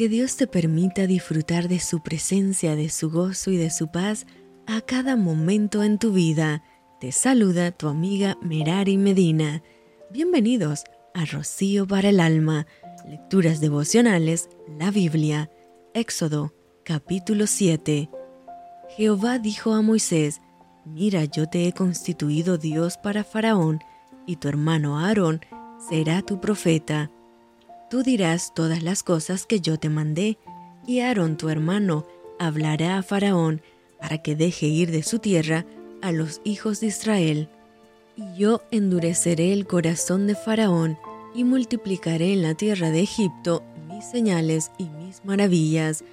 Que Dios te permita disfrutar de su presencia, de su gozo y de su paz a cada momento en tu vida. Te saluda tu amiga Merari Medina. Bienvenidos a Rocío para el Alma, Lecturas Devocionales, la Biblia, Éxodo, capítulo 7. Jehová dijo a Moisés, Mira, yo te he constituido Dios para Faraón, y tu hermano Aarón será tu profeta. Tú dirás todas las cosas que yo te mandé, y Aarón tu hermano hablará a Faraón para que deje ir de su tierra a los hijos de Israel. Y yo endureceré el corazón de Faraón y multiplicaré en la tierra de Egipto mis señales y mis maravillas,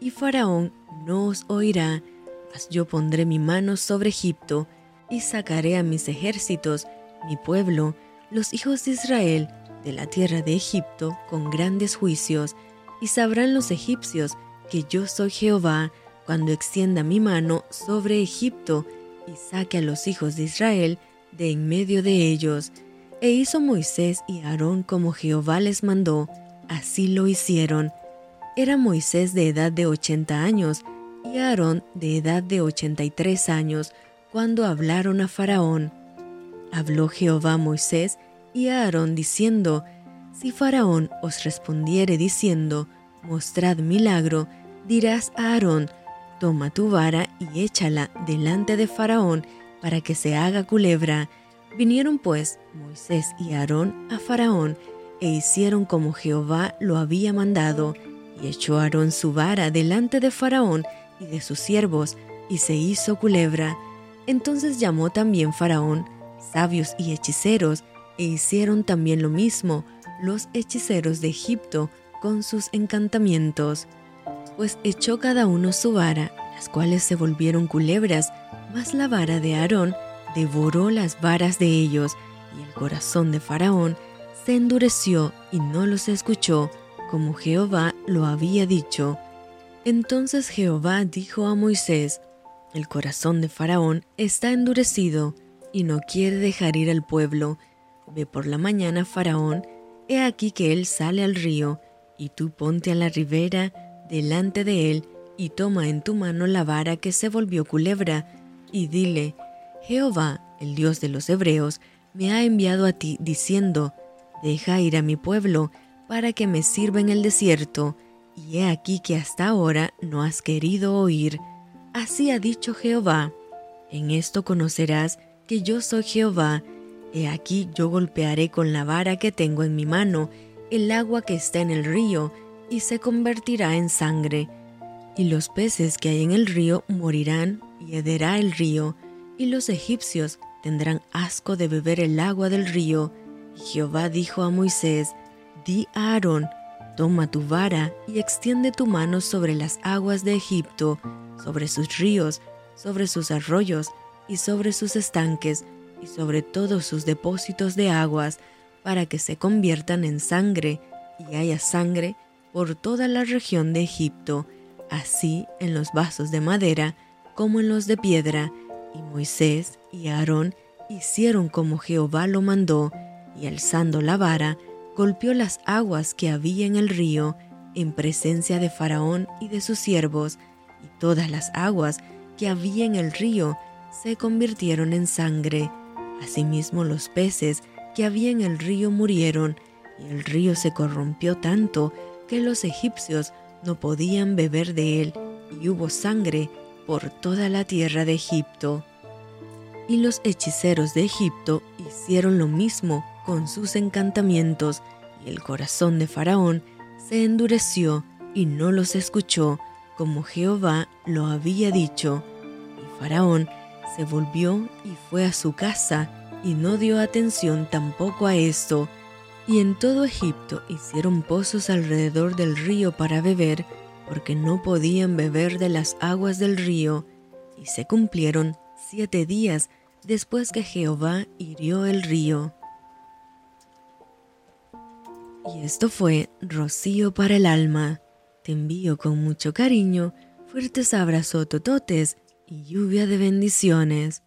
y Faraón no os oirá, mas yo pondré mi mano sobre Egipto, y sacaré a mis ejércitos, mi pueblo, los hijos de Israel, de la tierra de Egipto con grandes juicios, y sabrán los egipcios que yo soy Jehová cuando extienda mi mano sobre Egipto y saque a los hijos de Israel de en medio de ellos. E hizo Moisés y Aarón como Jehová les mandó, así lo hicieron. Era Moisés de edad de ochenta años y Aarón de edad de ochenta y tres años cuando hablaron a Faraón. Habló Jehová a Moisés y a Aarón diciendo, Si Faraón os respondiere diciendo, Mostrad milagro, dirás a Aarón, Toma tu vara y échala delante de Faraón para que se haga culebra. Vinieron pues Moisés y Aarón a Faraón e hicieron como Jehová lo había mandado, y echó Aarón su vara delante de Faraón y de sus siervos, y se hizo culebra. Entonces llamó también Faraón sabios y hechiceros, e hicieron también lo mismo los hechiceros de Egipto con sus encantamientos, pues echó cada uno su vara, las cuales se volvieron culebras, mas la vara de Aarón devoró las varas de ellos, y el corazón de Faraón se endureció y no los escuchó, como Jehová lo había dicho. Entonces Jehová dijo a Moisés, El corazón de Faraón está endurecido, y no quiere dejar ir al pueblo, Ve por la mañana, Faraón, he aquí que él sale al río, y tú ponte a la ribera delante de él, y toma en tu mano la vara que se volvió culebra, y dile, Jehová, el Dios de los Hebreos, me ha enviado a ti, diciendo, Deja ir a mi pueblo, para que me sirva en el desierto, y he aquí que hasta ahora no has querido oír. Así ha dicho Jehová. En esto conocerás que yo soy Jehová, He aquí yo golpearé con la vara que tengo en mi mano el agua que está en el río, y se convertirá en sangre. Y los peces que hay en el río morirán, y hederá el río, y los egipcios tendrán asco de beber el agua del río. Y Jehová dijo a Moisés, Di a Aarón, toma tu vara y extiende tu mano sobre las aguas de Egipto, sobre sus ríos, sobre sus arroyos y sobre sus estanques, y sobre todos sus depósitos de aguas, para que se conviertan en sangre, y haya sangre por toda la región de Egipto, así en los vasos de madera como en los de piedra. Y Moisés y Aarón hicieron como Jehová lo mandó, y alzando la vara, golpeó las aguas que había en el río, en presencia de Faraón y de sus siervos, y todas las aguas que había en el río se convirtieron en sangre. Asimismo los peces que había en el río murieron, y el río se corrompió tanto que los egipcios no podían beber de él, y hubo sangre por toda la tierra de Egipto. Y los hechiceros de Egipto hicieron lo mismo con sus encantamientos, y el corazón de Faraón se endureció y no los escuchó, como Jehová lo había dicho. Y Faraón se volvió y fue a su casa y no dio atención tampoco a esto. Y en todo Egipto hicieron pozos alrededor del río para beber, porque no podían beber de las aguas del río. Y se cumplieron siete días después que Jehová hirió el río. Y esto fue Rocío para el alma. Te envío con mucho cariño, fuertes abrazos tototes y lluvia de bendiciones.